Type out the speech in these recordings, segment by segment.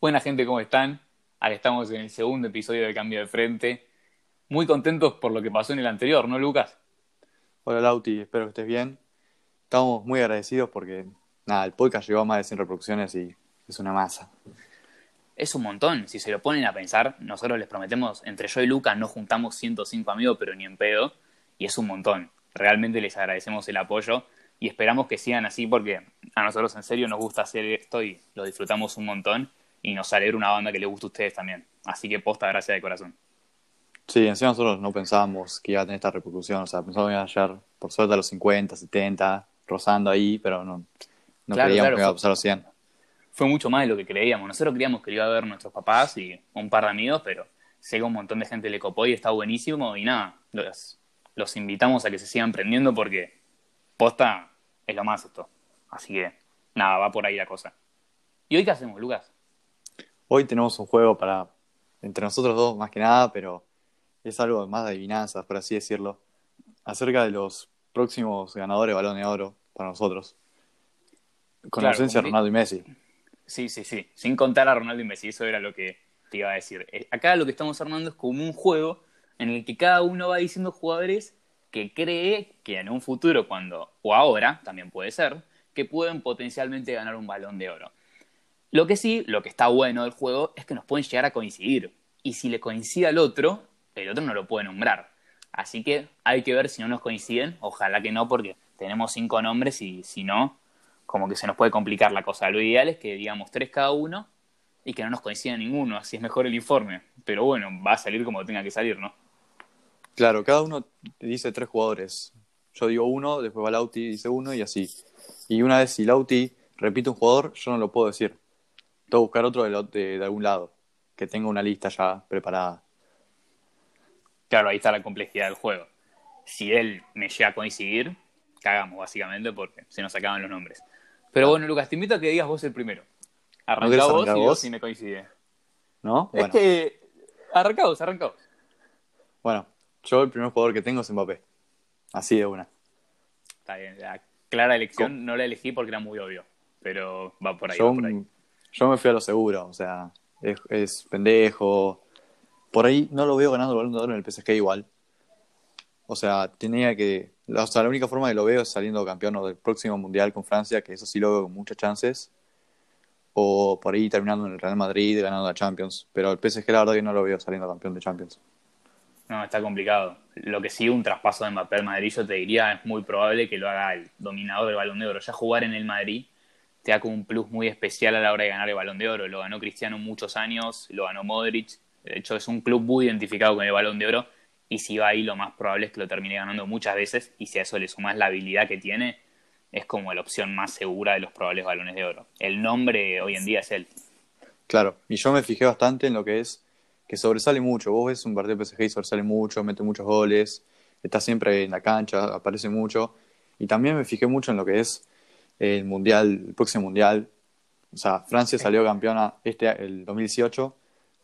Buena gente, ¿cómo están? Ahora estamos en el segundo episodio de Cambio de Frente. Muy contentos por lo que pasó en el anterior, ¿no, Lucas? Hola Lauti, espero que estés bien. Estamos muy agradecidos porque, nada, el podcast llegó a más de 100 reproducciones y es una masa. Es un montón. Si se lo ponen a pensar, nosotros les prometemos, entre yo y Lucas no juntamos 105 amigos, pero ni en pedo. Y es un montón. Realmente les agradecemos el apoyo y esperamos que sigan así porque a nosotros en serio nos gusta hacer esto y lo disfrutamos un montón y nos alegra una banda que le guste a ustedes también. Así que posta, gracias de corazón. Sí, encima nosotros no pensábamos que iba a tener esta repercusión, o sea, pensábamos que iba a llegar por suerte a los 50, 70, rozando ahí, pero no, no creíamos que iba a pasar los 100. Fue mucho más de lo que creíamos. Nosotros creíamos que lo iba a ver nuestros papás y un par de amigos, pero sé que un montón de gente le copó y está buenísimo y nada, los, los invitamos a que se sigan prendiendo porque posta es lo más esto. Así que nada, va por ahí la cosa. ¿Y hoy qué hacemos, Lucas? Hoy tenemos un juego para, entre nosotros dos más que nada, pero es algo más de adivinanzas, por así decirlo, acerca de los próximos ganadores de Balón de Oro para nosotros. Con la ausencia de Ronaldo y Messi. Sí, sí, sí. Sin contar a Ronaldo y Messi, eso era lo que te iba a decir. Eh, acá lo que estamos armando es como un juego en el que cada uno va diciendo jugadores que cree que en un futuro, cuando, o ahora, también puede ser, que pueden potencialmente ganar un balón de oro. Lo que sí, lo que está bueno del juego es que nos pueden llegar a coincidir. Y si le coincide al otro, el otro no lo puede nombrar. Así que hay que ver si no nos coinciden. Ojalá que no, porque tenemos cinco nombres y si no, como que se nos puede complicar la cosa. Lo ideal es que digamos tres cada uno y que no nos coincida ninguno. Así es mejor el informe. Pero bueno, va a salir como tenga que salir, ¿no? Claro, cada uno dice tres jugadores. Yo digo uno, después va Lauti dice uno y así. Y una vez si Lauti repite un jugador, yo no lo puedo decir. Tengo que buscar otro de, de, algún lado, que tenga una lista ya preparada. Claro, ahí está la complejidad del juego. Si él me llega a coincidir, cagamos básicamente porque se nos acaban los nombres. Pero bueno, Lucas, te invito a que digas vos el primero. Arranca vos y vos si me coincide. ¿No? Es que. Arranca vos, arranca vos. Bueno, yo el primer jugador que tengo es Mbappé. Así de una. Está bien, la clara elección no la elegí porque era muy obvio. Pero va por ahí, va por ahí yo me fui a lo seguro, o sea, es, pendejo. Por ahí no lo veo ganando el balón de oro en el PSG igual. O sea, tenía que. O sea, la única forma que lo veo es saliendo campeón del próximo mundial con Francia, que eso sí lo veo con muchas chances. O por ahí terminando en el Real Madrid, ganando la Champions. Pero el PSG, la verdad, que no lo veo saliendo campeón de Champions. No, está complicado. Lo que sí, un traspaso de Mbappé al Madrid, yo te diría, es muy probable que lo haga el dominador del balón de oro. Ya jugar en el Madrid te da como un plus muy especial a la hora de ganar el balón de oro. Lo ganó Cristiano muchos años, lo ganó Modric. De hecho, es un club muy identificado con el balón de oro. Y si va ahí, lo más probable es que lo termine ganando muchas veces. Y si a eso le sumas la habilidad que tiene, es como la opción más segura de los probables balones de oro. El nombre hoy en día es él. Claro, y yo me fijé bastante en lo que es que sobresale mucho. Vos ves un partido de PSG y sobresale mucho, mete muchos goles, está siempre en la cancha, aparece mucho. Y también me fijé mucho en lo que es el mundial, el próximo mundial. O sea, Francia salió campeona este el 2018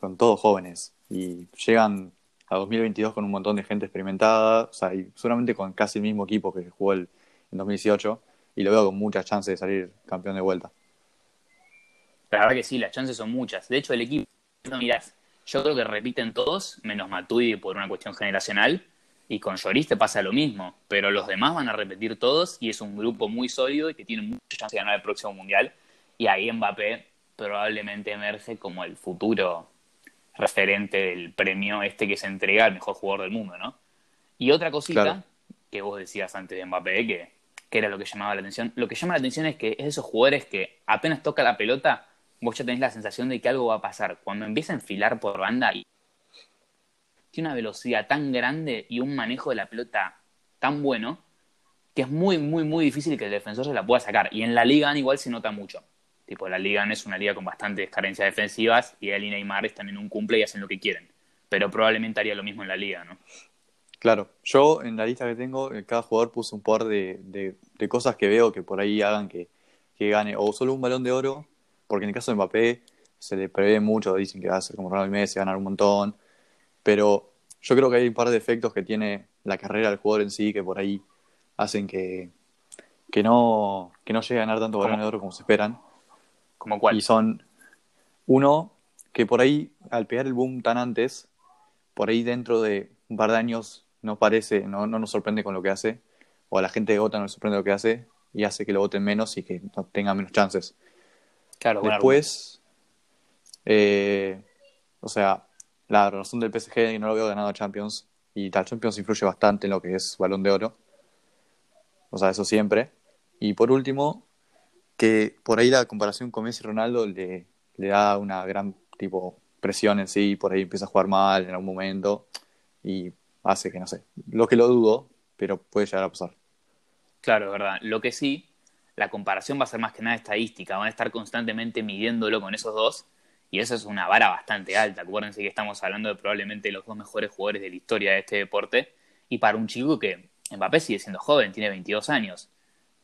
con todos jóvenes y llegan a 2022 con un montón de gente experimentada, o sea, y solamente con casi el mismo equipo que jugó el, en 2018 y lo veo con muchas chances de salir campeón de vuelta. La verdad que sí, las chances son muchas. De hecho, el equipo, no mirás, yo creo que repiten todos, menos Matuidi por una cuestión generacional, y con Lloris te pasa lo mismo, pero los demás van a repetir todos y es un grupo muy sólido y que tiene mucha chance de ganar el próximo mundial. Y ahí Mbappé probablemente emerge como el futuro referente del premio este que se entrega al mejor jugador del mundo, ¿no? Y otra cosita que vos decías antes de Mbappé, que, que era lo que llamaba la atención, lo que llama la atención es que es de esos jugadores que apenas toca la pelota, vos ya tenés la sensación de que algo va a pasar. Cuando empieza a enfilar por banda y tiene una velocidad tan grande y un manejo de la pelota tan bueno que es muy, muy, muy difícil que el defensor se la pueda sacar. Y en la liga igual se nota mucho. Tipo, la liga es una liga con bastantes carencias defensivas y él y Neymar están en un cumple y hacen lo que quieren. Pero probablemente haría lo mismo en la liga, ¿no? Claro, yo en la lista que tengo, cada jugador puso un par de, cosas que veo que por ahí hagan que, que, gane o solo un balón de oro, porque en el caso de Mbappé se le prevé mucho, dicen que va a ser como Ronaldo Messi, ganar un montón, pero yo creo que hay un par de efectos que tiene la carrera del jugador en sí que por ahí hacen que, que, no, que no llegue a ganar tanto balón de oro como se esperan. ¿Como cuál? Y son, Uno, que por ahí, al pegar el boom tan antes, por ahí dentro de un par de años no parece, no, no nos sorprende con lo que hace, o a la gente de Gota no le sorprende lo que hace, y hace que lo voten menos y que no tenga menos chances. Claro, Después, eh, o sea, la razón del PSG que no lo veo ganado Champions, y tal Champions influye bastante en lo que es balón de oro. O sea, eso siempre. Y por último, que por ahí la comparación con Messi y Ronaldo le, le da una gran tipo presión en sí, por ahí empieza a jugar mal en algún momento y hace que no sé, lo que lo dudo, pero puede llegar a pasar. Claro, verdad. Lo que sí, la comparación va a ser más que nada estadística, van a estar constantemente midiéndolo con esos dos y eso es una vara bastante alta. Acuérdense que estamos hablando de probablemente los dos mejores jugadores de la historia de este deporte y para un chico que Mbappé sigue siendo joven, tiene 22 años,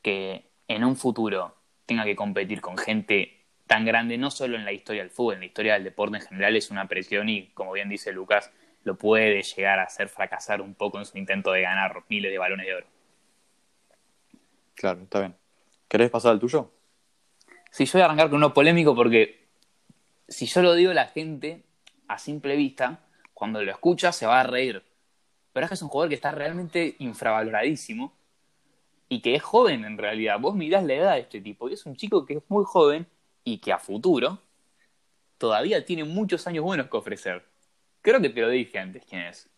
que en un futuro tenga que competir con gente tan grande, no solo en la historia del fútbol, en la historia del deporte en general, es una presión y, como bien dice Lucas, lo puede llegar a hacer fracasar un poco en su intento de ganar miles de balones de oro. Claro, está bien. ¿Querés pasar al tuyo? Sí, yo voy a arrancar con uno polémico porque si yo lo digo, la gente a simple vista, cuando lo escucha, se va a reír. Pero es que es un jugador que está realmente infravaloradísimo y que es joven en realidad. Vos mirás la edad de este tipo y es un chico que es muy joven y que a futuro todavía tiene muchos años buenos que ofrecer. Creo que te lo dije antes quién es.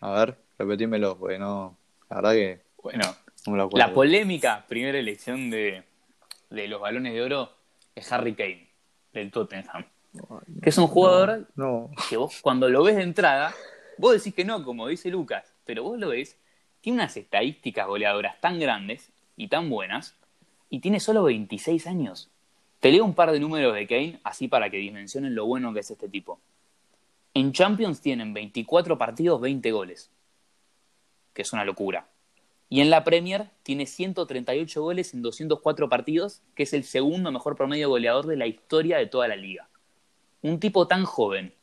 A ver, repetímelo, porque no. La verdad que. Bueno, no me lo acuerdo. la polémica primera elección de, de los balones de oro es Harry Kane, del Tottenham. Que es un jugador No. que vos cuando lo ves de entrada, vos decís que no, como dice Lucas, pero vos lo ves, tiene unas estadísticas goleadoras tan grandes y tan buenas, y tiene solo 26 años. Te leo un par de números de Kane, así para que dimensionen lo bueno que es este tipo. En Champions tienen 24 partidos, 20 goles, que es una locura. Y en la Premier tiene 138 goles en 204 partidos, que es el segundo mejor promedio goleador de la historia de toda la liga. Un tipo tan joven,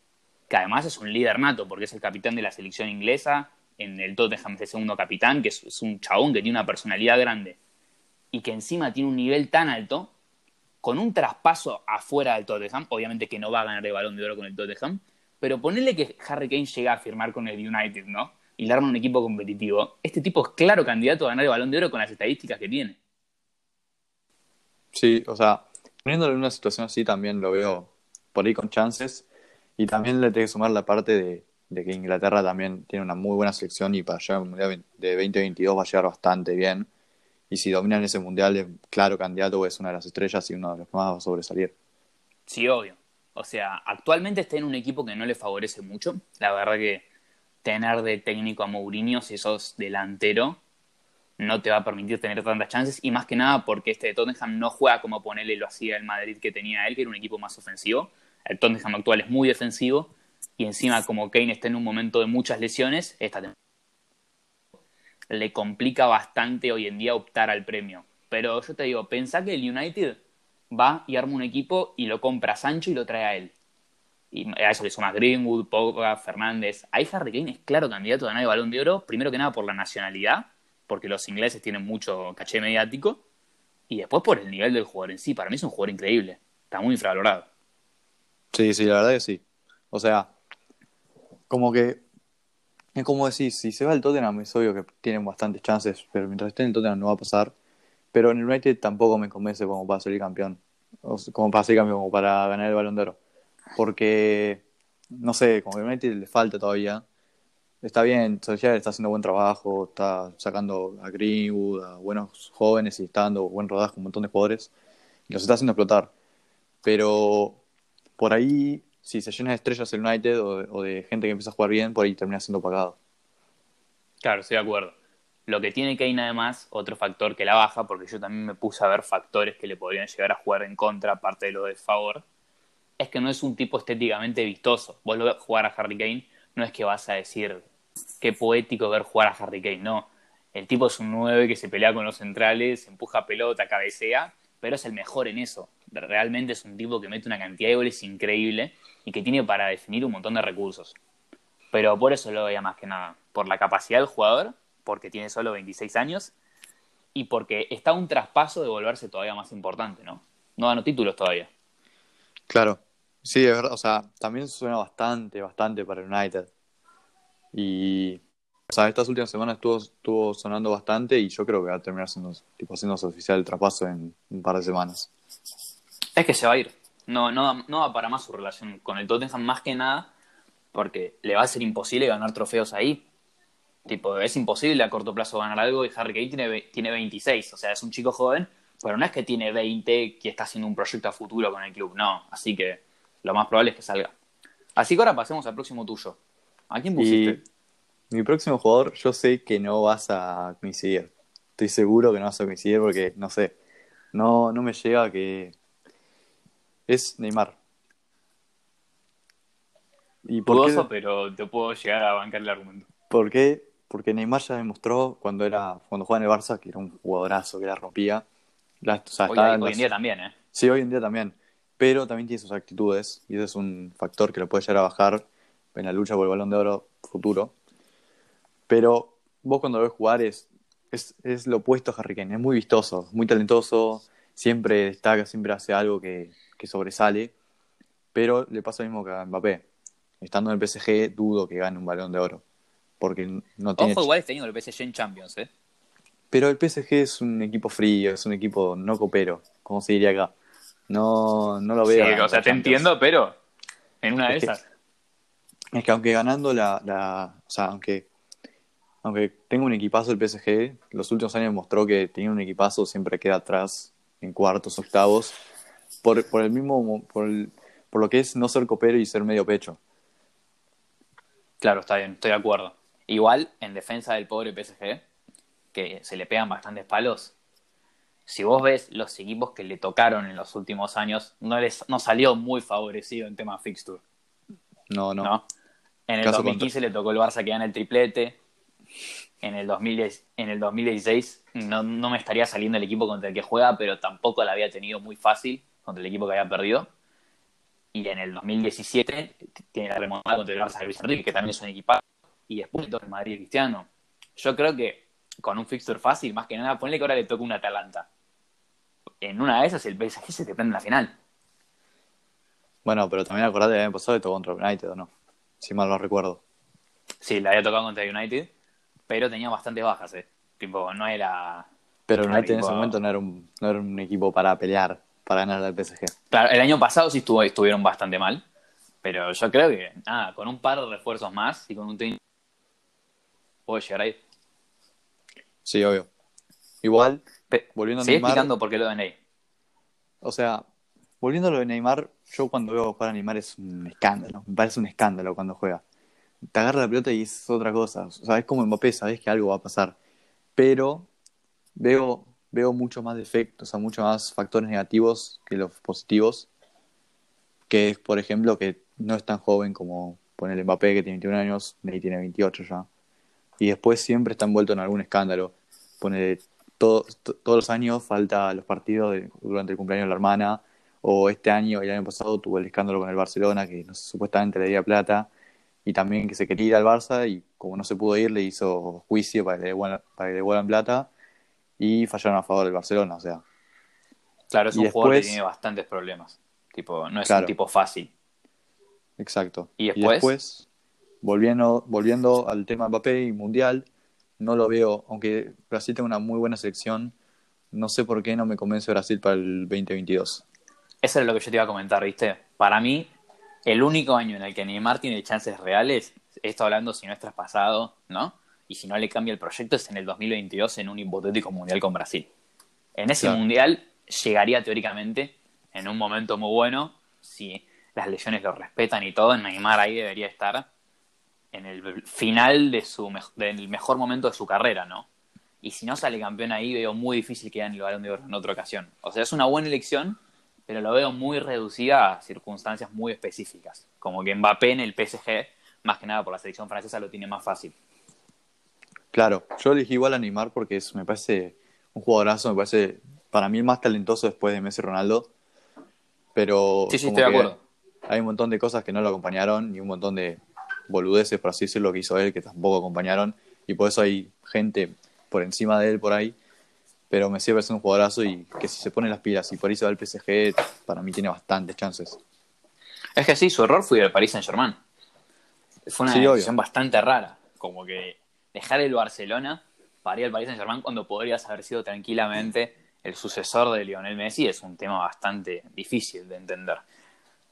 que además es un líder nato, porque es el capitán de la selección inglesa, en el Tottenham es el segundo capitán, que es, un chabón que tiene una personalidad grande, y que encima tiene un nivel tan alto, con un traspaso afuera del Tottenham, obviamente que no va a ganar el balón de oro con el Tottenham, pero ponerle que Harry Kane llega a firmar con el United, ¿no? Y le arma un equipo competitivo. Este tipo es claro candidato a ganar el balón de oro con las estadísticas que tiene. Sí, o sea, poniéndolo en una situación así también lo veo por ahí con chances. Y también le tengo que sumar la parte de, de que Inglaterra también tiene una muy buena selección y para llegar al Mundial de 2022 va a llegar bastante bien. Y si dominan ese Mundial es claro candidato, es una de las estrellas y uno de los que más va a sobresalir. Sí, obvio. O sea, actualmente está en un equipo que no le favorece mucho. La verdad que tener de técnico a Mourinho, si sos delantero, no te va a permitir tener tantas chances. Y más que nada porque este de Tottenham no juega como ponerle lo hacía el Madrid que tenía él, que era un equipo más ofensivo. El Tottenham actual es muy defensivo. Y encima, como Kane está en un momento de muchas lesiones, esta le complica bastante hoy en día optar al premio. Pero yo te digo, pensá que el United va y arma un equipo y lo compra a Sancho y lo trae a él. Y a eso le suma Greenwood, Pogba, Fernández. Ahí Harry Kane es claro candidato a ganar el Balón de Oro, primero que nada por la nacionalidad, porque los ingleses tienen mucho caché mediático, y después por el nivel del jugador en sí. Para mí es un jugador increíble, está muy infravalorado. Sí, sí, la verdad que sí. O sea, como que es como decir, si se va al Tottenham es obvio que tienen bastantes chances, pero mientras esté en Tottenham no va a pasar. Pero en el United tampoco me convence como para salir campeón, o como para salir campeón, como para ganar el Balón de Oro. Porque, no sé, como que al United le falta todavía. Está bien, Solskjaer está haciendo buen trabajo, está sacando a Greenwood, a buenos jóvenes y está dando buen rodaje con un montón de jugadores. Y los está haciendo explotar. Pero por ahí si se llena de estrellas el United o de, o de gente que empieza a jugar bien, por ahí termina siendo pagado. Claro, estoy de acuerdo. Lo que tiene Kane además, otro factor que la baja, porque yo también me puse a ver factores que le podrían llegar a jugar en contra, aparte de lo de favor, es que no es un tipo estéticamente vistoso. Vos lo ves jugar a Harry Kane, no es que vas a decir qué poético ver jugar a Harry Kane, no. El tipo es un 9 que se pelea con los centrales, empuja pelota, cabecea, pero es el mejor en eso. Realmente es un tipo que mete una cantidad de goles increíble y que tiene para definir un montón de recursos. Pero por eso lo veía más que nada. Por la capacidad del jugador, porque tiene solo 26 años, y porque está un traspaso de volverse todavía más importante, ¿no? No ganó títulos todavía. Claro, sí, es verdad, o sea, también suena bastante, bastante para United. Y, o sea, estas últimas semanas estuvo, estuvo sonando bastante y yo creo que va a terminar siendo, tipo, haciéndose oficial el traspaso en un par de semanas. Es que se va a ir. No, no, no va para más su relación con el Tottenham más que nada porque le va a ser imposible ganar trofeos ahí. Tipo, es imposible a corto plazo ganar algo y Harry Kane tiene, tiene 26, o sea, es un chico joven, pero no es que tiene 20 que está haciendo un proyecto a futuro con el club, no, así que lo más probable es que salga. Así que ahora pasemos al próximo tuyo. ¿A quién pusiste? Y mi próximo jugador, yo sé que no vas a coincidir. Estoy seguro que no vas a coincidir porque, no sé, no, no me llega que... Es Neymar. ¿Y por qué? pero te puedo llegar a bancar el argumento. ¿Por qué? Porque Neymar ya demostró cuando era cuando jugaba en el Barça que era un jugadorazo, que la rompía. hoy, en día también, ¿eh? Sí, hoy en día también. Pero también tiene sus actitudes y ese es un factor que lo puede llegar a bajar en la lucha por el balón de oro futuro. Pero vos cuando lo ves jugar es, es, lo opuesto a Harry Kane. Es muy vistoso, muy talentoso, siempre destaca, siempre hace algo que, que sobresale. Pero le pasa lo mismo que a Mbappé estando en el PSG, dudo que gane un balón de oro. Porque no tiene. Ojo, igual está teniendo el PSG en Champions, ¿eh? Pero el PSG es un equipo frío, es un equipo no copero, como se diría acá. No, no lo veo. Sí, o sea, te entiendo, pero en una de esas. es que aunque ganando la, la. O sea, aunque. Aunque tenga un equipazo el PSG, los últimos años mostró que tiene un equipazo, siempre queda atrás en cuartos, octavos. Por, por el mismo. Por, por lo que es no ser copero y ser medio pecho. Claro, está bien, estoy de acuerdo. Igual, en defensa del pobre PSG, que se le pegan bastantes palos, si vos ves los equipos que le tocaron en los últimos años, no, les, no salió muy favorecido en tema fixture. No, no. En el 2015 le tocó el Barça que gana el triplete. En el, 2010, en el 2016 no, no me estaría saliendo el equipo contra el que juega, pero tampoco la había tenido muy fácil contra el equipo que había perdido y en el 2017 tiene la remontada contra el Barça de Luis Enrique, que también es un equipazo, y después el Madrid Cristiano. Yo creo que con un fixture fácil, más que nada, ponle que ahora le toca un Atalanta. En una de esas el PSG se te prende en la final. Bueno, pero también acordate que el año pasado le tocó contra United, ¿o no? Si mal no recuerdo. Sí, le había tocado contra United, pero tenía bastantes bajas, ¿eh? Tipo, no era... Pero United en ese momento no era, un, no era un equipo para pelear para ganar al PSG. Claro, el año pasado sí estuvo, estuvieron bastante mal, pero yo creo que, nada, con un par de refuerzos más y con un team puede llegar ahí. Sí, obvio. Igual, volviendo a Neymar... explicando por qué lo de Ney. O sea, volviendo a lo de Neymar, yo cuando veo jugar a Neymar es un escándalo. Me parece un escándalo cuando juega. Te agarra la pelota y es otra cosa. O sea, es como Mbappé, sabes que algo va a pasar. Pero veo veo mucho más defectos, o sea, mucho más factores negativos que los positivos. Que es, por ejemplo, que no es tan joven como el Mbappé, que tiene 21 años, y tiene 28 ya. Y después siempre está envuelto en algún escándalo. Pone todos los años falta los partidos durante el cumpleaños de la hermana. O este año, el año pasado, tuvo el escándalo con el Barcelona, que no supuestamente le dio plata. Y también que se quería ir al Barça y como no se pudo ir, le hizo juicio para que le para que le devuelvan plata y fallaron a favor del Barcelona, o sea. Claro, es un jugador que tiene bastantes problemas. Tipo, no es un tipo fácil. Exacto. ¿Y después? volviendo, volviendo al tema Mbappé y Mundial, no lo veo, aunque Brasil tenga una muy buena selección, no sé por qué no me convence Brasil para el 2022. Eso es lo que yo te iba a comentar, ¿viste? Para mí, el único año en el que Neymar tiene chances reales, esto hablando si no es traspasado, ¿no? y si no le cambia el proyecto es en el 2022 en un hipotético mundial con Brasil. En ese mundial llegaría teóricamente en un momento muy bueno, si las lesiones lo respetan y todo, Neymar ahí debería estar en el final de su del mejor momento de su carrera, ¿no? Y si no sale campeón ahí, veo muy difícil que gane el balón de oro en otra ocasión. O sea, es una buena elección, pero lo veo muy reducida a circunstancias muy específicas. Como que Mbappé en el PSG, más que nada por la selección francesa, lo tiene más fácil. Claro, yo elegí igual a Neymar porque es, me parece un jugadorazo, me parece para mí el más talentoso después de Messi y Ronaldo. Pero sí, sí, estoy de acuerdo. Hay un montón de cosas que no lo acompañaron y un montón de boludeces, por así decirlo, que hizo él que tampoco acompañaron. Y por eso hay gente por encima de él por ahí. Pero me sigue pareciendo un jugadorazo y que si se pone las pilas y por ahí se va al PSG, para mí tiene bastantes chances. Es que sí, su error fue el Paris Saint Germain. Fue una Sí, obvio. decisión bastante rara. Como que dejar el Barcelona para ir al Paris Saint Germain cuando podrías haber sido tranquilamente el sucesor de Lionel Messi es un tema bastante difícil de entender.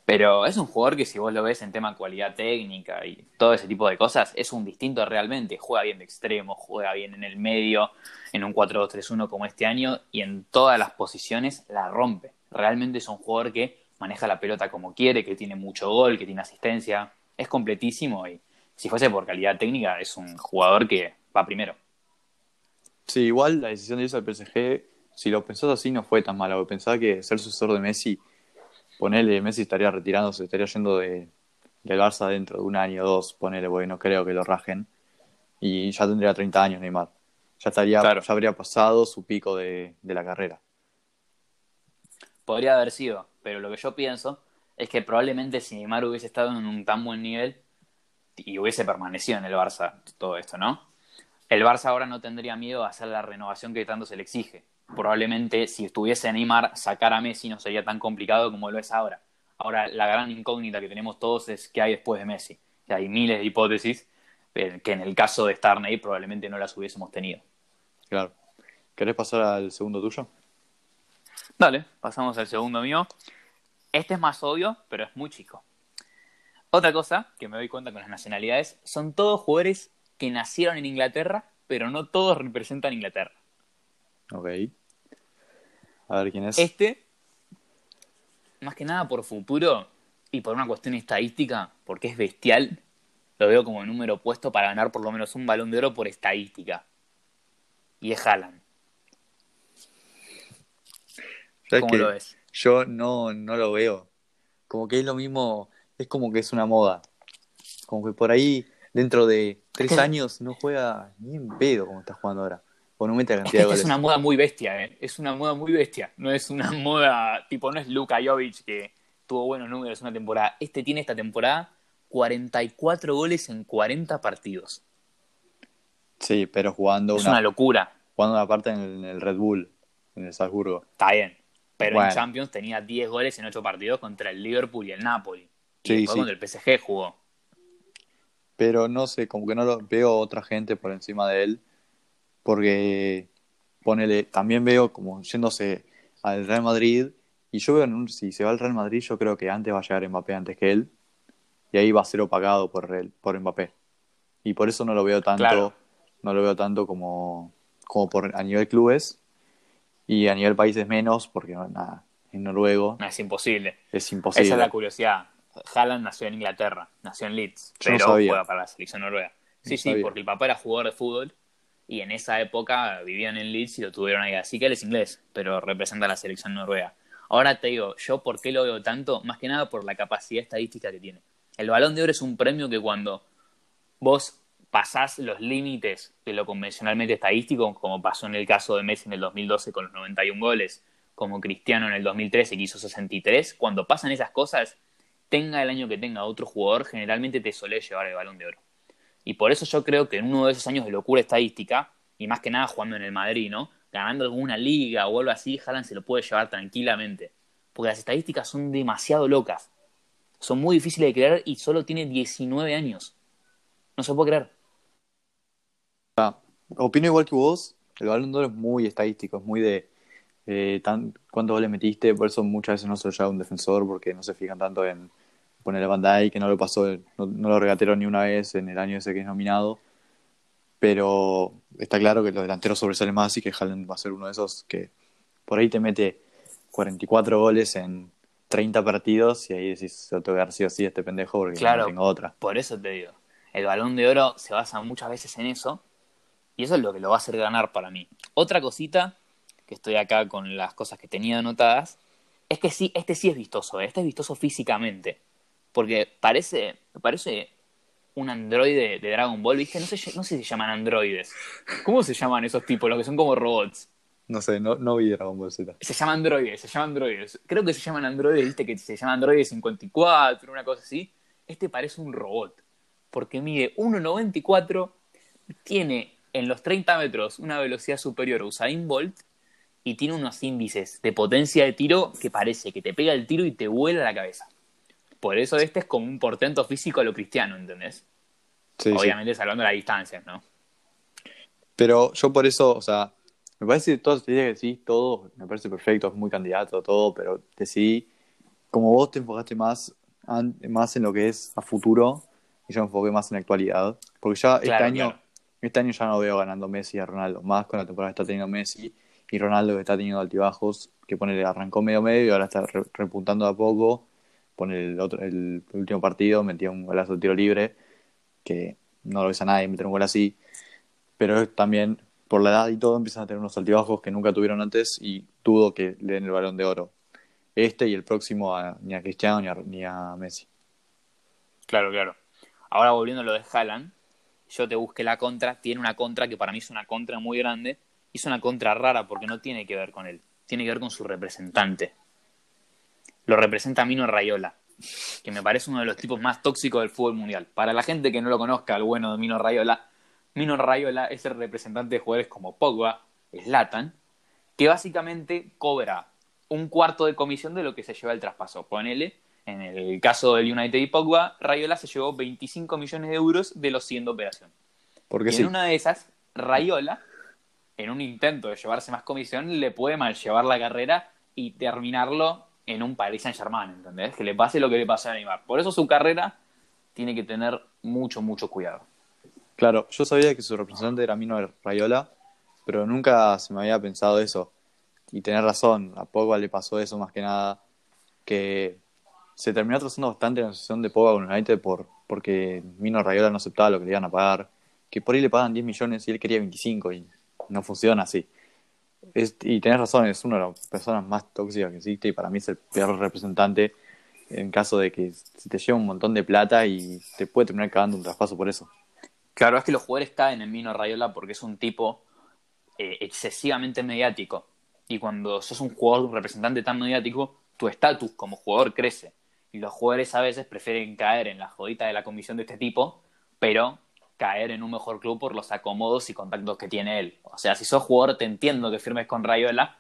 Pero es un jugador que si vos lo ves en tema cualidad técnica y todo ese tipo de cosas, es un distinto realmente. Juega bien de extremo, juega bien en el medio, en un 4-2-3-1 como este año y en todas las posiciones la rompe. Realmente es un jugador que maneja la pelota como quiere, que tiene mucho gol, que tiene asistencia. Es completísimo y si fuese por calidad técnica es un jugador que va primero. Sí, igual la decisión de irse al PSG, si lo pensás así, no fue tan porque Pensaba que ser sucesor de Messi, ponele, Messi estaría retirándose, estaría yendo de, del Barça dentro de un año o dos, ponele, porque no creo que lo rajen. Y ya tendría 30 años Neymar. Ya estaría, Claro. ya habría pasado su pico de, de la carrera. Podría haber sido, pero lo que yo pienso es que probablemente si Neymar hubiese estado en un tan buen nivel y hubiese permanecido en el Barça, todo esto, ¿no? El Barça ahora no tendría miedo a hacer la renovación que tanto se le exige. Probablemente si estuviese Neymar, sacar a Messi no sería tan complicado como lo es ahora. Ahora, la gran incógnita que tenemos todos es qué hay después de Messi. Que hay miles de hipótesis eh, que en el caso de Starney probablemente no las hubiésemos tenido. Claro. ¿Querés pasar al segundo tuyo? Dale, pasamos al segundo mío. Este es más obvio, pero es muy chico. Otra cosa que me doy cuenta con las nacionalidades, son todos jugadores que nacieron en Inglaterra, pero no todos representan Inglaterra. Ok. A ver quién es. Este, más que nada por futuro y por una cuestión estadística, porque es bestial, lo veo como número puesto para ganar por lo menos un balón de oro por estadística. Y es Haaland. ¿Sabes ¿Cómo lo ves? Yo no, no lo veo. Como que es lo mismo, es como que es una moda. Como que por ahí, dentro de tres años, no juega ni en pedo como está jugando ahora. O no mete la Es que de es una moda muy bestia, ¿eh? Es una moda muy bestia. No es una moda, tipo, no es Luka Jovic que tuvo buenos números una temporada. Este tiene esta temporada 44 goles en 40 partidos. Sí, pero jugando Es una, una locura. jugando una parte en el, en el Red Bull, en el Salzburgo. Está bien. Pero Bueno. en Champions tenía 10 goles en 8 partidos contra el Liverpool y el Napoli. Y Sí, sí. contra el PSG jugó. Pero no sé, como que no lo veo otra gente por encima de él. Porque ponele, también veo como yéndose al Real Madrid. Y yo veo, en un- si se va al Real Madrid, yo creo que antes va a llegar Mbappé antes que él. Y ahí va a ser opagado por, él, por Mbappé. Y por eso no lo veo tanto, Claro. no lo veo tanto como, como por, a nivel clubes. Y a nivel países menos, porque no, nada, en noruego No, es imposible. es imposible. Esa es la curiosidad. Haaland nació en Inglaterra, nació en Leeds, no pero juega para la selección noruega. Sí, No sí, sabía. porque el papá era jugador de fútbol y en esa época vivían en Leeds y lo tuvieron ahí. Así que él es inglés, pero representa a la selección noruega. Ahora te digo, yo por qué lo veo tanto, más que nada por la capacidad estadística que tiene. El balón de oro es un premio que cuando vos pasás los límites de lo convencionalmente estadístico, como pasó en el caso de Messi en el 2012 con los 91 goles, como Cristiano en el 2013 que hizo 63, cuando pasan esas cosas, tenga el año que tenga otro jugador, generalmente te suele llevar el balón de oro. Y por eso yo creo que en uno de esos años de locura estadística, y más que nada jugando en el Madrid, ¿no? Ganando alguna liga o algo así, Haaland se lo puede llevar tranquilamente. Porque las estadísticas son demasiado locas. Son muy difíciles de creer y solo tiene 19 años. No se puede creer. Opino igual que vos, el balón es muy estadístico, es muy de eh, tan, cuántos goles metiste, por eso muchas veces no se lo lleva un defensor, porque no se fijan tanto en poner a Dijk, que no lo pasó, no, no lo regatearon ni una vez en el año ese que es nominado, pero está claro que los delanteros sobresalen más y que Haaland va a ser uno de esos que por ahí te mete 44 goles en 30 partidos y ahí decís, tengo que dar sí o sí este pendejo porque Claro. no tengo otra. Por eso te digo, el balón de oro se basa muchas veces en eso, y eso es lo que lo va a hacer ganar para mí. Otra cosita, que estoy acá con las cosas que tenía anotadas, es que sí, este sí es vistoso, este es vistoso físicamente, porque parece, parece un androide de Dragon Ball, ¿viste? No sé, no sé si se llaman androides. ¿Cómo se llaman esos tipos, los que son como robots? No sé, no, no vi Dragon Ball Z. Se llaman androides, se llaman androides. Creo que se llaman androides, viste que se llama androide 54, una cosa así. Este parece un robot, porque mide 1,94, tiene en los 30 metros una velocidad superior a Usain Bolt y tiene unos índices de potencia de tiro que parece que te pega el tiro y te vuela la cabeza. Por eso este es como un portento físico a lo cristiano, ¿entendés? Sí, sí. Obviamente salvando las distancias, ¿no? Pero yo por eso, o sea, me parece que todas teorías que decís, todo, me parece perfecto, es muy candidato, todo, pero decidí, como vos te enfocaste más, más en lo que es a futuro, y yo me enfoqué más en la actualidad, porque ya este año, claro. este año ya no veo ganando Messi a Ronaldo, más con la temporada que está teniendo Messi, y Ronaldo que está teniendo altibajos, que pone, arrancó medio medio y ahora está re- repuntando a poco, pone el, otro, el último partido, metió un golazo de tiro libre, que no lo ves a nadie meter un gol así, pero también por la edad y todo empiezan a tener unos altibajos que nunca tuvieron antes y dudo que le den el balón de oro. Este y el próximo a- ni a Cristiano ni a, ni a Messi. Claro, claro. Ahora volviendo a lo de Haaland, yo te busqué la contra, tiene una contra que para mí es una contra muy grande, y es una contra rara porque no tiene que ver con él, tiene que ver con su representante. Lo representa Mino Raiola, que me parece uno de los tipos más tóxicos del fútbol mundial. Para la gente que no lo conozca, el bueno de Mino Raiola, Mino Raiola es el representante de jugadores como Pogba, Zlatan, que básicamente cobra un cuarto de comisión de lo que se lleva el traspaso. Ponele, en el caso del United y Pogba, Raiola se llevó 25 millones de euros de los 100 de operación. Porque Y sí, en una de esas, Raiola, en un intento de llevarse más comisión, le puede mal llevar la carrera y terminarlo en un Paris Saint Germain, ¿entendés? Que le pase lo que le pasó a Neymar. Por eso su carrera tiene que tener mucho, mucho cuidado. claro, yo sabía que su representante era Mino Raiola, pero nunca se me había pensado eso. Y tener razón, a Pogba le pasó eso más que nada, que se terminó atrasando bastante la asociación de Pogba con United por, porque Mino Raiola no aceptaba lo que le iban a pagar, que por ahí le pagan 10 millones y él quería 25 y no funciona así. Y tenés razón, es una de las personas más tóxicas que existe y para mí es el peor representante en caso de que se te lleva un montón de plata y te puede terminar cagando un traspaso por eso. Claro, es que los jugadores caen en Mino Raiola porque es un tipo eh, excesivamente mediático. Y cuando sos un jugador, un representante tan mediático, tu estatus como jugador crece. Y los jugadores a veces prefieren caer en la jodita de la comisión de este tipo, pero caer en un mejor club por los acomodos y contactos que tiene él. O sea, si sos jugador, te entiendo que firmes con Rayola,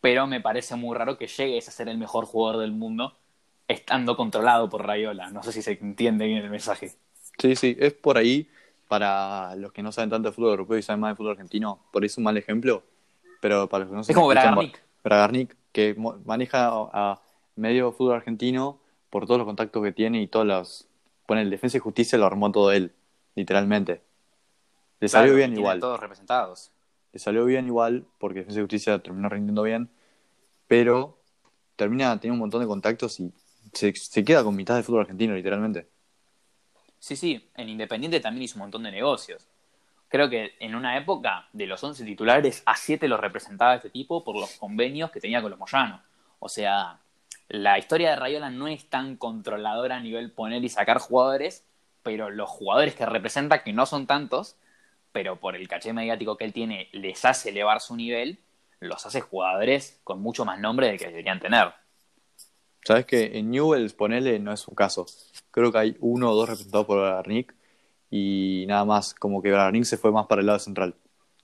pero me parece muy raro que llegues a ser el mejor jugador del mundo estando controlado por Rayola. No sé si se entiende bien el mensaje. Sí, sí, es por ahí, para los que no saben tanto de fútbol europeo y saben más de fútbol argentino, por ahí es un mal ejemplo, pero para los que no Es como Bragarnik. Bragarnik, que maneja a, medio fútbol argentino por todos los contactos que tiene y todas las... Pone el Defensa y Justicia lo armó todo él, literalmente. Le salió bien igual. Todos representados. Le salió bien igual porque Defensa y Justicia terminó rindiendo bien, pero termina teniendo un montón de contactos y se, se queda con mitad de fútbol argentino, literalmente. Sí, sí, en Independiente también hizo un montón de negocios. Creo que en una época de los 11 titulares, a 7 los representaba este tipo por los convenios que tenía con los Moyanos. O sea, la historia de Rayola no es tan controladora a nivel poner y sacar jugadores, pero los jugadores que representa, que no son tantos, pero por el caché mediático que él tiene, les hace elevar su nivel, los hace jugadores con mucho más nombre del que deberían tener. Sabes que en Newells, ponele, no es un caso. Creo que hay uno o dos representados por Bragarnik y nada más. Como que Bragarnik se fue más para el lado central.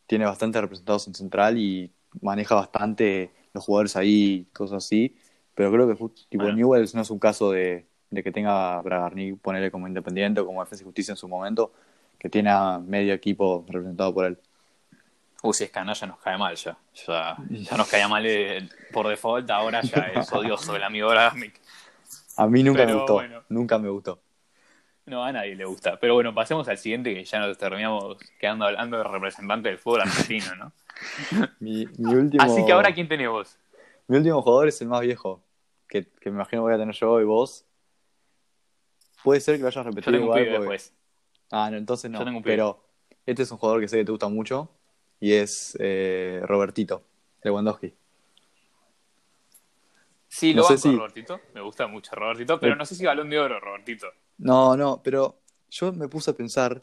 Tiene bastante representados en central y maneja bastante los jugadores ahí, cosas así. Pero creo que tipo Bueno. Newells no es un caso de, de que tenga Bragarnik, ponele como independiente o como Defensa y Justicia en su momento, que tiene a medio equipo representado por él. Uy, si es canalla nos cae mal ya. Ya, ya nos caía mal eh, por default, ahora ya es odioso el amigo Bragarnik. A mí nunca me gustó. bueno. Nunca me gustó. No, a nadie le gusta. Pero bueno, pasemos al siguiente que ya nos terminamos quedando hablando de representante del fútbol argentino, ¿no? Mi, mi último... Así que ahora, ¿quién tenés vos? Mi último jugador es el más viejo, que, que me imagino voy a tener yo y vos. Puede ser que lo hayas Yo repetido tengo un igual. pibe porque- después. Ah, no, entonces no. Yo tengo un pibe. Pero este es un jugador que sé que te gusta mucho y es eh, Robertito, Lewandowski. Sí, No lo banco, si- Robertito. Me gusta mucho Robertito, pero Eh. no sé si balón de oro, Robertito. No, no, pero yo me puse a pensar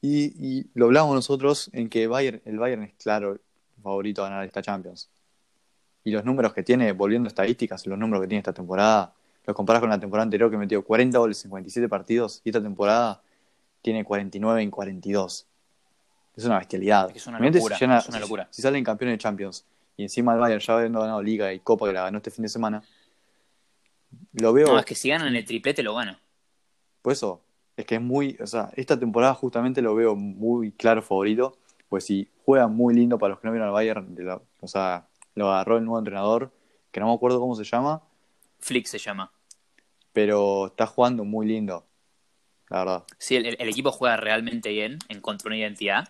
y, y lo hablamos nosotros en que Bayern, el Bayern es claro el favorito a ganar esta Champions. Y los números que tiene, volviendo a estadísticas, los números que tiene esta temporada, los comparas con la temporada anterior que metió 40 goles en 57 partidos y esta temporada tiene 49 en 42. Es una bestialidad. Es una locura, si, llena- es una locura. si salen campeones de Champions y encima el Bayern ya habiendo ganado Liga y Copa que la ganó este fin de semana, lo veo. No, es que si ganan el triplete lo gano. Por eso, es que es muy. O sea, esta temporada justamente lo veo muy claro favorito. Pues si juega muy lindo para los que no vieron al Bayern, de la- o sea, lo agarró el nuevo entrenador, que no me acuerdo cómo se llama, Flick se llama. pero está jugando muy lindo. La verdad. Sí, el, el equipo juega realmente bien, encontró una identidad.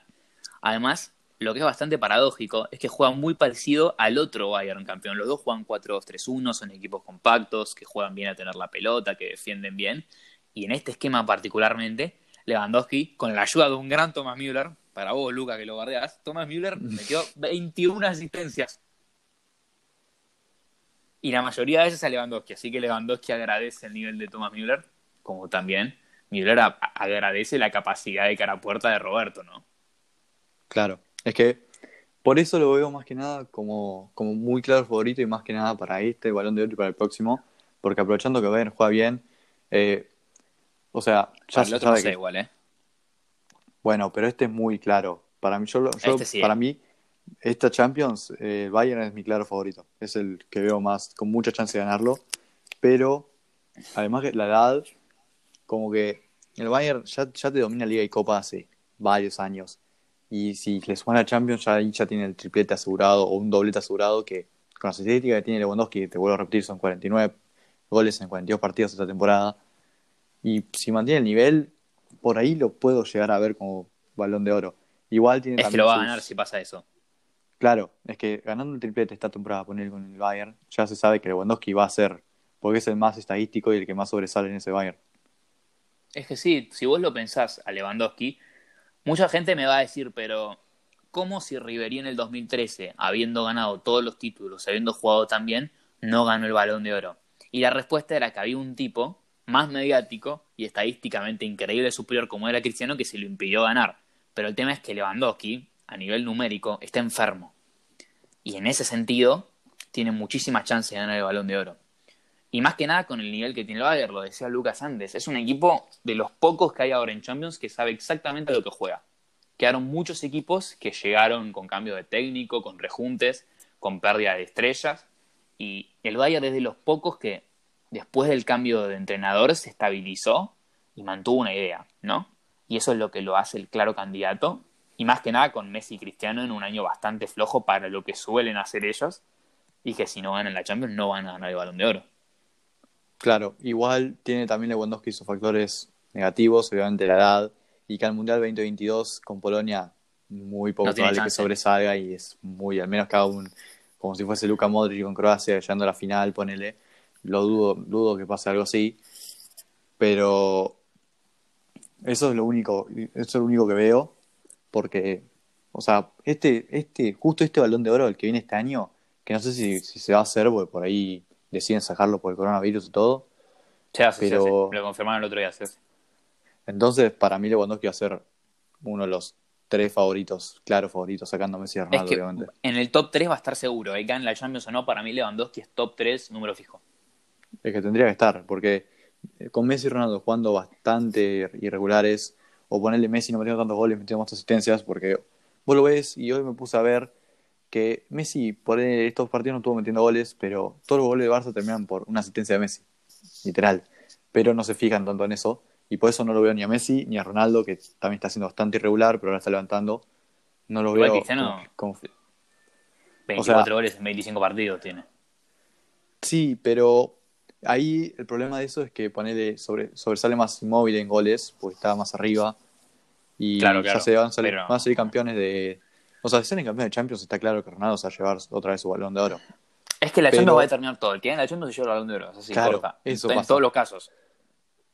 Además, lo que es bastante paradójico es que juegan muy parecido al otro Bayern campeón. Los dos juegan 4-2-3-1, son equipos compactos, que juegan bien a tener la pelota, que defienden bien. Y en este esquema particularmente, Lewandowski, con la ayuda de un gran Thomas Müller, para vos, Luca, que lo guardeás, Thomas Müller metió 21 asistencias. Y la mayoría de ellas a Lewandowski, así que Lewandowski agradece el nivel de Thomas Müller, como también Müller agradece la capacidad de cara a puerta de Roberto, ¿no? Claro. Es que por eso lo veo más que nada como, como muy claro favorito y más que nada para este balón de oro y para el próximo. Porque aprovechando que Bayern juega bien, eh, o sea, ya Para el se otro sabe que igual, ¿eh? Bueno, pero este es muy claro. Para mí, yo, yo- Este sí, para eh. mí, esta Champions, eh, el Bayern es mi claro favorito. Es el que veo más, con mucha chance de ganarlo. Pero, además que la edad, como que el Bayern ya, ya te domina Liga y Copa hace varios años. Y si les suena la Champions, ya ahí ya tiene el triplete asegurado o un doblete asegurado que, con las estadísticas que tiene Lewandowski, que te vuelvo a repetir, son 49 goles en 42 partidos esta temporada. Y si mantiene el nivel, por ahí lo puedo llegar a ver como balón de oro. Igual tiene Es que lo va a ganar si pasa eso. Claro, es que ganando el triplete esta temporada, poner con el Bayern, ya se sabe que Lewandowski va a ser, porque es el más estadístico y el que más sobresale en ese Bayern. Es que sí, si vos lo pensás a Lewandowski, mucha gente me va a decir, pero ¿cómo si Ribery en el 2013, habiendo ganado todos los títulos, habiendo jugado tan bien, no ganó el balón de oro? Y la respuesta era que había un tipo más mediático y estadísticamente increíble superior como era Cristiano que se lo impidió ganar. Pero el tema es que Lewandowski, a nivel numérico, está enfermo. Y en ese sentido, tiene muchísimas chances de ganar el balón de oro. Y más que nada con el nivel que tiene el Bayern, lo decía Lucas antes. Es un equipo de los pocos que hay ahora en Champions que sabe exactamente lo que juega. Quedaron muchos equipos que llegaron con cambio de técnico, con rejuntes, con pérdida de estrellas. Y el Bayern es de los pocos que después del cambio de entrenador se estabilizó y mantuvo una idea, ¿no? Y eso es lo que lo hace el claro candidato. Y más que nada con Messi y Cristiano en un año bastante flojo para lo que suelen hacer ellos. Y que si no ganan la Champions no van a ganar el balón de oro. Claro, igual tiene también Lewandowski sus factores negativos, obviamente la edad, y que al Mundial 2022 con Polonia muy poco No probable que sobresalga y es muy, al menos cada un, como si fuese Luka Modric con Croacia llegando a la final, ponele, lo dudo, dudo que pase algo así, pero eso es lo único, eso es lo único que veo, porque, o sea, este, este, justo este balón de oro, el que viene este año, que no sé si, si se va a hacer, porque por ahí deciden sacarlo por el coronavirus y todo, Se hace, se Pero- hace. Lo confirmaron el otro día, se hace. Entonces, para mí Lewandowski va a ser uno de los tres favoritos, claros favoritos, sacando Messi y Es Ronaldo, que obviamente. en el top 3 va a estar seguro. ¿eh? Gana la Champions o no, para mí Lewandowski es top 3, número fijo. Es que tendría que estar, porque eh, con Messi y Ronaldo jugando bastante irregulares, o ponerle Messi no metiendo tantos goles, metiendo más asistencias, porque vos lo ves y hoy me puse a ver que Messi por estos partidos no estuvo metiendo goles, pero todos los goles de Barça terminan por una asistencia de Messi, literal. Pero no se fijan tanto en eso, y por eso no lo veo ni a Messi ni a Ronaldo, que también está siendo bastante irregular, pero ahora está levantando. No lo veo Cristiano- como- como- 24 goles en 25 partidos tiene. Sí, pero ahí el problema de eso es que ponele sobre, sobresale más inmóvil en goles, porque está más arriba. Y Claro, ya claro, se van a, salir, pero- van a salir campeones de. O sea, si salen campeones de Champions, está claro que Ronaldo se va a llevar otra vez su balón de oro. Es que la Pero- Champions va a determinar todo. El que gana la Champions se lleva el balón de oro. Eso sí Claro, importa. eso en pasa. todos los casos.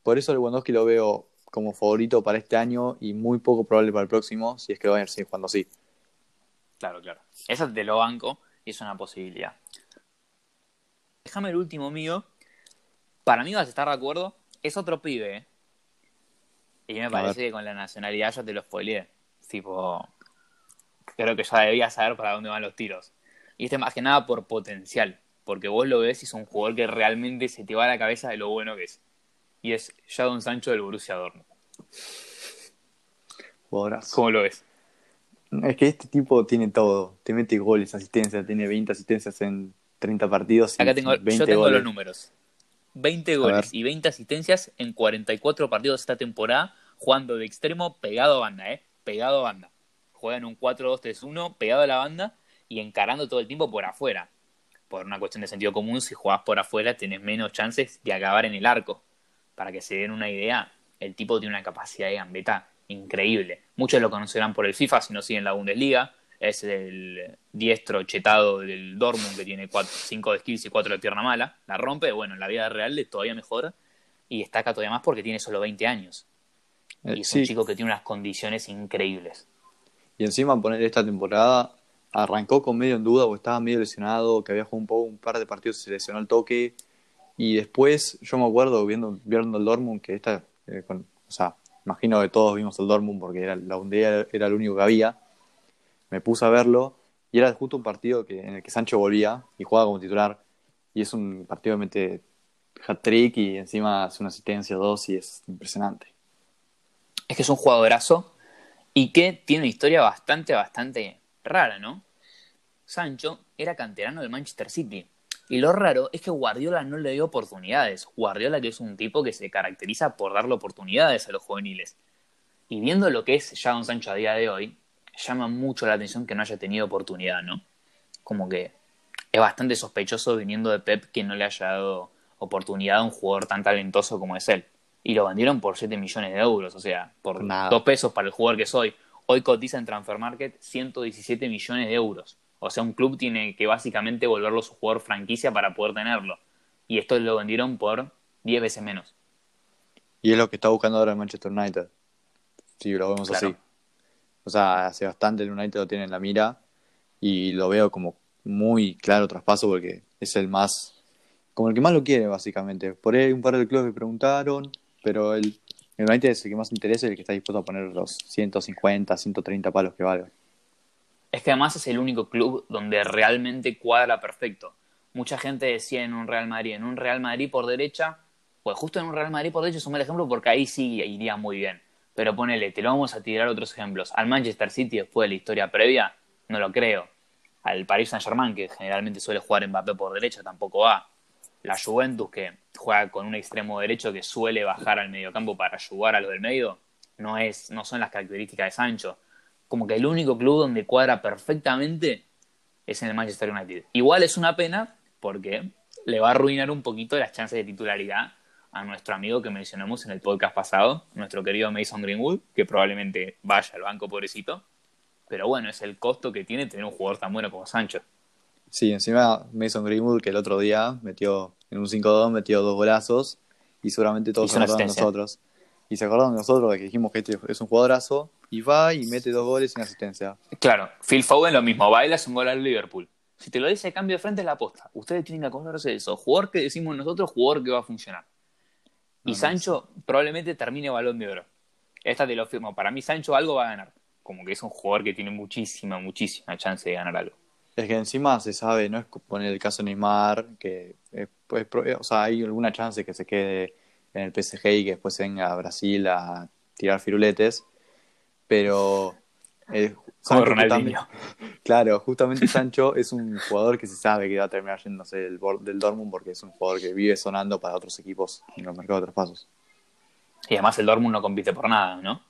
Por eso Lewandowski lo veo como favorito para este año y muy poco probable para el próximo, si es que lo van a seguir jugando así. Claro, claro. Esa te lo banco y es una posibilidad. Déjame el último mío. Para mí vas a estar de acuerdo. Es otro pibe, ¿eh? Y me parece que con la nacionalidad ya te lo spoileé. Tipo, creo que ya debías saber para dónde van los tiros. Y este más que nada por potencial. Porque vos lo ves y es un jugador que realmente se te va a la cabeza de lo bueno que es. Y es Jadon Sancho del Borussia Dortmund. Jugadorazo. ¿Cómo lo ves? Es que este tipo tiene todo. Te mete goles, asistencias, tiene 20 asistencias en 30 partidos y Acá tengo, 20 yo tengo goles. los números. 20 goles y 20 asistencias en 44 partidos esta temporada, jugando de extremo pegado a banda, ¿eh? Pegado a banda. Juega en un 4-2-3-1, pegado a la banda y encarando todo el tiempo por afuera. Por una cuestión de sentido común, si jugás por afuera tenés menos chances de acabar en el arco. Para que se den una idea, el tipo tiene una capacidad de gambeta increíble. Muchos lo conocerán por el FIFA si no siguen la Bundesliga. Es el diestro chetado del Dortmund que tiene 5 de skills y 4 de pierna mala. La rompe, bueno, en la vida real es todavía mejor y destaca todavía más porque tiene solo 20 años. Eh, y es un chico que tiene unas condiciones increíbles. Y encima poner esta temporada arrancó con medio en duda o estaba medio lesionado, que había jugado un, poco, un par de partidos se lesionó el toque. Y después, yo me acuerdo viendo, viendo el Dortmund, que esta, eh, o sea, imagino que todos vimos el Dortmund porque era, la Bundesliga era el único que había. Me puse a verlo y era justo un partido que, en el que Sancho volvía y jugaba como titular. Y es un partido que hat-trick y encima hace una asistencia dos y es impresionante. Es que es un jugadorazo y que tiene una historia bastante, bastante rara, ¿no? Sancho era canterano del Manchester City. Y lo raro es que Guardiola no le dio oportunidades. Guardiola que es un tipo que se caracteriza por darle oportunidades a los juveniles. Y viendo lo que es Jadon Sancho a día de hoy, llama mucho la atención que no haya tenido oportunidad, ¿no? Como que es bastante sospechoso viniendo de Pep que no le haya dado oportunidad a un jugador tan talentoso como es él. Y lo vendieron por 7 millones de euros, o sea, por dos pesos para el jugador que soy. Hoy cotiza en Transfer Market 117 millones de euros. O sea, un club tiene que básicamente volverlo su jugador franquicia para poder tenerlo. Y esto lo vendieron por 10 veces menos. Y es lo que está buscando ahora el Manchester United. Si lo vemos así. O sea, hace bastante el United lo tiene en la mira y lo veo como muy claro traspaso porque es el más, como el que más lo quiere básicamente. Por ahí un par de clubes me preguntaron, pero el, el United es el que más interesa y el que está dispuesto a poner los 150, 130 palos que valga es que además es el único club donde realmente cuadra perfecto. Mucha gente decía en un Real Madrid, en un Real Madrid por derecha, pues justo en un Real Madrid por derecha es un mal ejemplo porque ahí sí iría muy bien. Pero ponele, te lo vamos a tirar otros ejemplos. Al Manchester City después de la historia previa, no lo creo. Al Paris Saint Germain, que generalmente suele jugar Mbappé por derecha, tampoco va. La Juventus, que juega con un extremo derecho que suele bajar al mediocampo para ayudar a los del medio, no, es, no son las características de Sancho como que el único club donde cuadra perfectamente es en el Manchester United. Igual es una pena porque le va a arruinar un poquito las chances de titularidad a nuestro amigo que mencionamos en el podcast pasado, nuestro querido Mason Greenwood, que probablemente vaya al banco pobrecito. Pero bueno, es el costo que tiene tener un jugador tan bueno como Sancho. Sí, encima Mason Greenwood, que el otro día metió en un 5-2, metió dos golazos y seguramente todos se acordaron de nosotros. Y se acordaron de nosotros de que dijimos que este es un jugadorazo y va y mete dos goles sin asistencia. Claro, Phil Foden lo mismo, baila un gol al Liverpool. Si te lo dice cambio de frente es la aposta. Ustedes tienen que acordarse de eso. Jugador que decimos nosotros, jugador que va a funcionar. Y Sancho probablemente termine balón de oro. Esta te lo firmo. Para mí Sancho algo va a ganar. Como que es un jugador que tiene muchísima, muchísima chance de ganar algo. Es que encima se sabe, no es poner el caso de Neymar, que pues, o sea, hay alguna chance que se quede en el PSG y que después venga a Brasil a tirar firuletes pero eh, claro, justamente Sancho es un jugador que se sabe que va a terminar yéndose del, del Dortmund porque es un jugador que vive sonando para otros equipos en los mercados de traspasos. Y además el Dortmund no compite por nada, ¿no?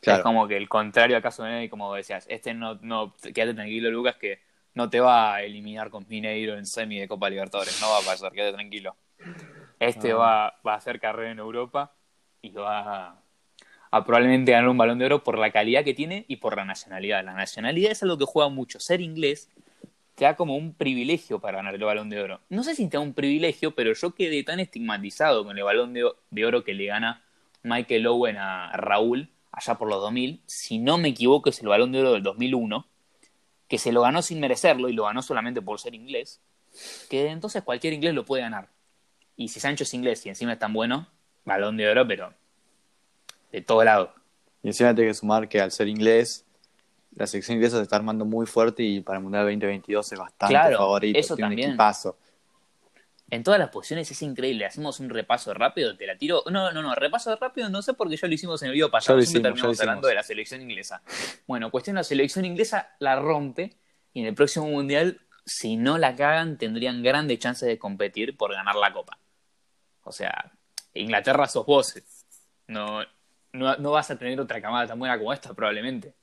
Es como que el contrario al caso de como decías, este no, no, quédate tranquilo, Lucas, que no te va a eliminar con Mineiro en semi de Copa Libertadores, no va a pasar, quédate tranquilo. Este ah. va, va a hacer carrera en Europa y va a probablemente ganar un balón de oro por la calidad que tiene y por la nacionalidad. La nacionalidad es algo que juega mucho. Ser inglés te da como un privilegio para ganar el balón de oro. No sé si te da un privilegio, pero yo quedé tan estigmatizado con el balón de, oro que le gana Michael Owen a Raúl allá por los 2000. Si no me equivoco, es el balón de oro del 2001, que se lo ganó sin merecerlo y lo ganó solamente por ser inglés. Que entonces cualquier inglés lo puede ganar. Y si Sancho es inglés y encima es tan bueno, balón de oro, pero de todo lado. Y encima tengo que sumar que al ser inglés, la selección inglesa se está armando muy fuerte y para el Mundial 2022 es bastante claro, favorito. Eso también. paso En todas las posiciones es increíble. Hacemos un repaso rápido, te la tiro. No, no, no, repaso rápido no sé porque ya lo hicimos en el video pasado. Siempre terminamos hablando de la selección inglesa. Bueno, cuestión la selección inglesa la rompe y en el próximo mundial, si no la cagan, tendrían grandes chances de competir por ganar la copa. O sea, Inglaterra sos vos. No, no, no vas a tener otra camada tan buena como esta, probablemente.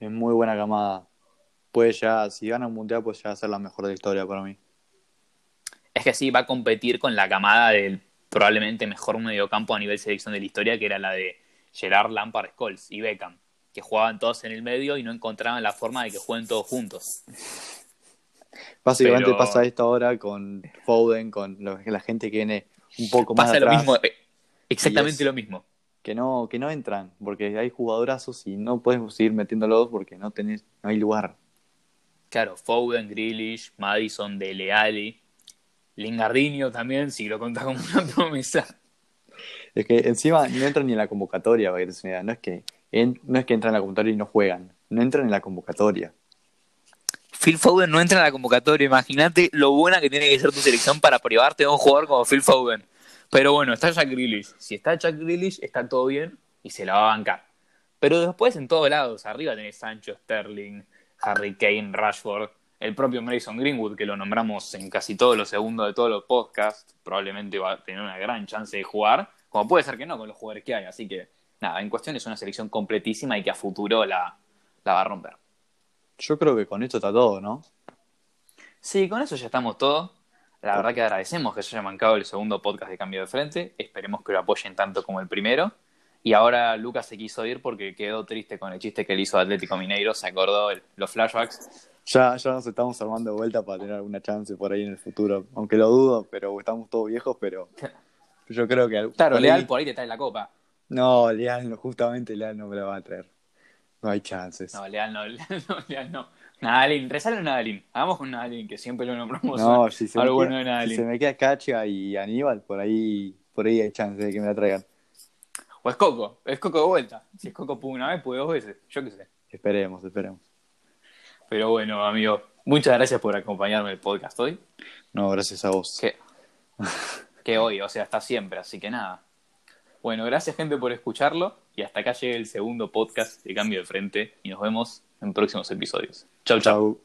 Es muy buena camada. Puede ya, si gana un mundial, pues ya ser la mejor de la historia para mí. Es que sí, va a competir con la camada del probablemente mejor mediocampo a nivel selección de la historia, que era la de Gerard, Lampard, Scholes y Beckham, que jugaban todos en el medio y no encontraban la forma de que jueguen todos juntos. Básicamente Pero- pasa esto ahora con Foden, con la gente que viene un poco más Pasa lo mismo, eh, exactamente es- lo mismo. Que no que no entran, porque hay jugadorazos y no puedes seguir metiéndolos porque no tenés no hay lugar. Claro, Foden, Grealish, Madison, Dele Alli, Lingardinho también, si lo contás como una promesa. Es que encima no entran ni en la convocatoria, para que una idea. No es que en- no es que entran en la convocatoria y no juegan, no entran en la convocatoria. Phil Foden no entra en la convocatoria. Imagínate lo buena que tiene que ser tu selección para privarte de un jugador como Phil Foden. Pero bueno, está Jack Grealish. Si está Jack Grealish, está todo bien y se la va a bancar. Pero después en todos lados, arriba tenés Sancho, Sterling, Harry Kane, Rashford, el propio Mason Greenwood, que lo nombramos en casi todos los segundos de todos los podcasts. Probablemente va a tener una gran chance de jugar, como puede ser que no con los jugadores que hay. Así que, nada, en cuestión es una selección completísima y que a futuro la, la va a romper. Yo creo que con esto está todo, ¿no? Sí, con eso ya estamos todos. La verdad que agradecemos que se haya mancado el segundo podcast de Cambio de Frente. Esperemos que lo apoyen tanto como el primero. Y ahora Lucas se quiso ir porque quedó triste con el chiste que le hizo Atlético Mineiro. Se acordó el- los flashbacks. Ya, ya nos estamos armando de vuelta para tener alguna chance por ahí en el futuro. Aunque lo dudo, pero estamos todos viejos, pero yo creo que... Claro, por ahí- Leal por ahí te trae la copa. No, Leal, no, justamente Leal no me la va a traer. No hay chances. No, Leal no, Leal no, Leal no. Nadalin, resale a Nadalin. Hagamos con Nadalin, que siempre lo nombramos. No, si se, me bueno queda, de si Nadalin. se me queda Cacha y Aníbal, por ahí, por ahí hay chance de que me la traigan. O es Coco, es Coco de vuelta. Si es Coco pudo una vez, puede dos veces. Yo qué sé. Esperemos, esperemos. Pero bueno, amigo, muchas gracias por acompañarme en el podcast hoy. No, gracias a vos. que, que hoy, o sea, está siempre, así que nada. Bueno, gracias gente por escucharlo y hasta acá llega el segundo podcast de Cambio de Frente y nos vemos en próximos episodios. Chau, chau. Chau.